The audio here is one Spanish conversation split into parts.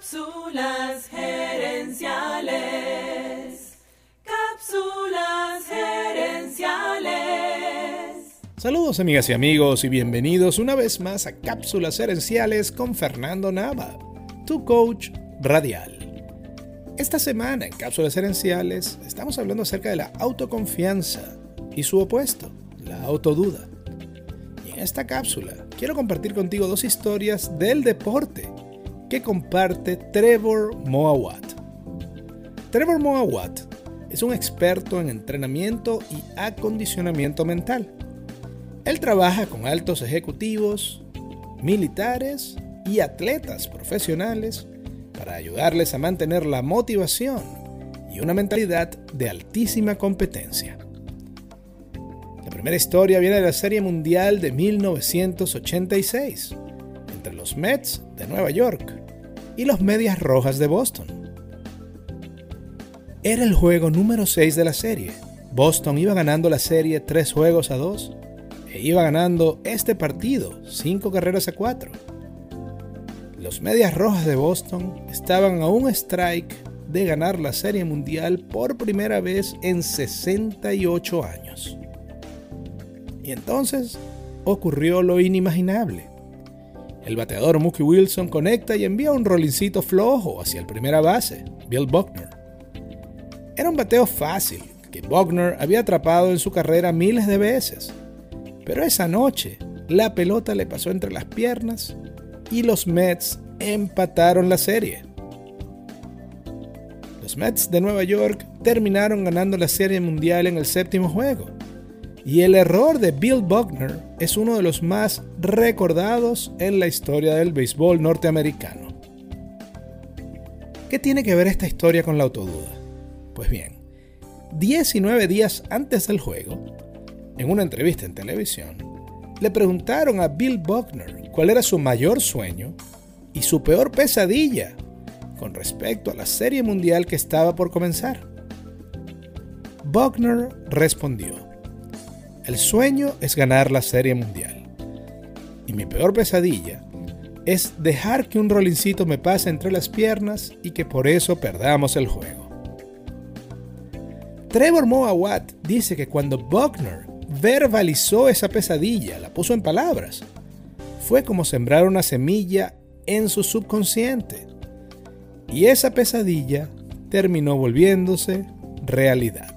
Cápsulas gerenciales. Cápsulas gerenciales. Saludos amigas y amigos y bienvenidos una vez más a Cápsulas gerenciales con Fernando Nava, tu coach radial. Esta semana en Cápsulas gerenciales estamos hablando acerca de la autoconfianza y su opuesto, la autoduda. Y en esta cápsula quiero compartir contigo dos historias del deporte que comparte Trevor Moawat. Trevor Moawat es un experto en entrenamiento y acondicionamiento mental. Él trabaja con altos ejecutivos, militares y atletas profesionales para ayudarles a mantener la motivación y una mentalidad de altísima competencia. La primera historia viene de la Serie Mundial de 1986, entre los Mets de Nueva York y los Medias Rojas de Boston. Era el juego número 6 de la serie. Boston iba ganando la serie 3 juegos a 2 e iba ganando este partido 5 carreras a 4. Los Medias Rojas de Boston estaban a un strike de ganar la Serie Mundial por primera vez en 68 años. Y entonces ocurrió lo inimaginable. El bateador Mookie Wilson conecta y envía un rolincito flojo hacia el primera base, Bill Buckner. Era un bateo fácil que Buckner había atrapado en su carrera miles de veces, pero esa noche la pelota le pasó entre las piernas y los Mets empataron la serie. Los Mets de Nueva York terminaron ganando la serie mundial en el séptimo juego y el error de Bill Buckner es uno de los más recordados en la historia del béisbol norteamericano. ¿Qué tiene que ver esta historia con la autoduda? Pues bien, 19 días antes del juego, en una entrevista en televisión, le preguntaron a Bill Buckner cuál era su mayor sueño y su peor pesadilla con respecto a la serie mundial que estaba por comenzar. Buckner respondió, el sueño es ganar la Serie Mundial. Y mi peor pesadilla es dejar que un rolincito me pase entre las piernas y que por eso perdamos el juego. Trevor Moawat dice que cuando Buckner verbalizó esa pesadilla, la puso en palabras, fue como sembrar una semilla en su subconsciente. Y esa pesadilla terminó volviéndose realidad.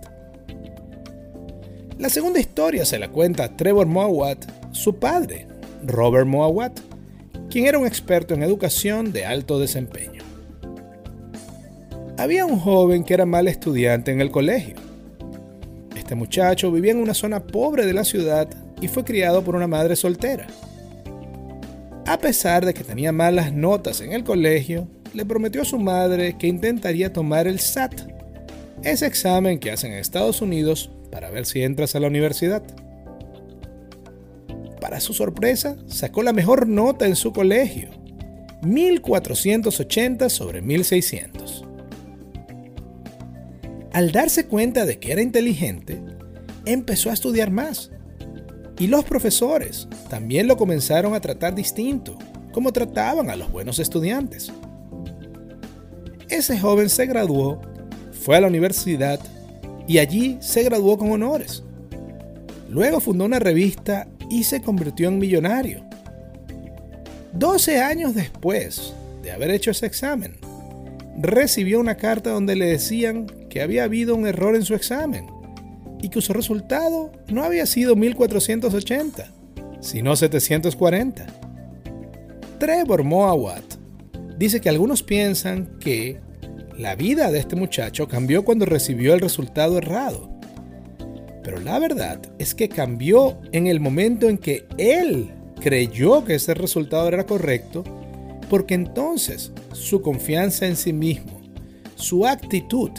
La segunda historia se la cuenta Trevor Mowat, su padre, Robert Mowat, quien era un experto en educación de alto desempeño. Había un joven que era mal estudiante en el colegio. Este muchacho vivía en una zona pobre de la ciudad y fue criado por una madre soltera. A pesar de que tenía malas notas en el colegio, le prometió a su madre que intentaría tomar el SAT, ese examen que hacen en Estados Unidos para ver si entras a la universidad. Para su sorpresa, sacó la mejor nota en su colegio, 1480 sobre 1600. Al darse cuenta de que era inteligente, empezó a estudiar más. Y los profesores también lo comenzaron a tratar distinto, como trataban a los buenos estudiantes. Ese joven se graduó, fue a la universidad y allí se graduó con honores. Luego fundó una revista y se convirtió en millonario. 12 años después de haber hecho ese examen, recibió una carta donde le decían que había habido un error en su examen y que su resultado no había sido 1480, sino 740. Trevor Moawat dice que algunos piensan que la vida de este muchacho cambió cuando recibió el resultado errado. Pero la verdad es que cambió en el momento en que él creyó que ese resultado era correcto, porque entonces su confianza en sí mismo, su actitud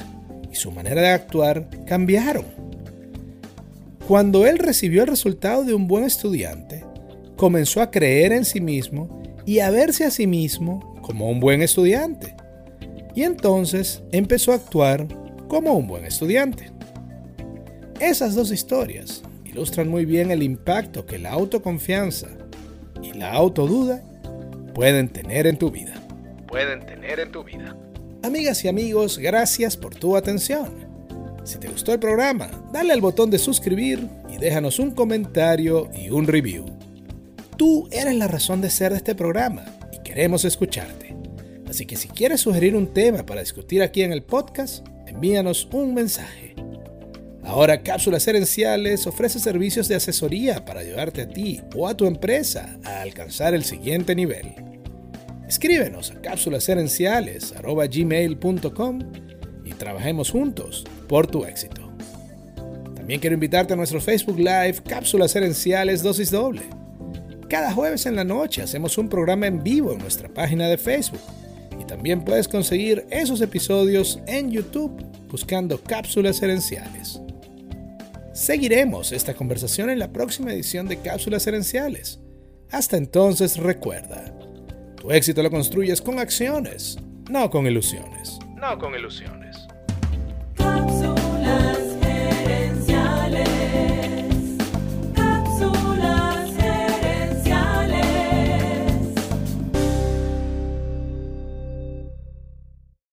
y su manera de actuar cambiaron. Cuando él recibió el resultado de un buen estudiante, comenzó a creer en sí mismo y a verse a sí mismo como un buen estudiante y entonces empezó a actuar como un buen estudiante. Esas dos historias ilustran muy bien el impacto que la autoconfianza y la autoduda pueden tener en tu vida. pueden tener en tu vida. Amigas y amigos, gracias por tu atención. Si te gustó el programa, dale al botón de suscribir y déjanos un comentario y un review. Tú eres la razón de ser de este programa y queremos escucharte. Así que si quieres sugerir un tema para discutir aquí en el podcast, envíanos un mensaje. Ahora Cápsulas Herenciales ofrece servicios de asesoría para ayudarte a ti o a tu empresa a alcanzar el siguiente nivel. Escríbenos a cápsulasherenciales.gmail.com y trabajemos juntos por tu éxito. También quiero invitarte a nuestro Facebook Live Cápsulas Herenciales Dosis Doble. Cada jueves en la noche hacemos un programa en vivo en nuestra página de Facebook y también puedes conseguir esos episodios en YouTube buscando Cápsulas Herenciales. Seguiremos esta conversación en la próxima edición de Cápsulas Herenciales. Hasta entonces recuerda, tu éxito lo construyes con acciones, no con ilusiones. No con ilusiones.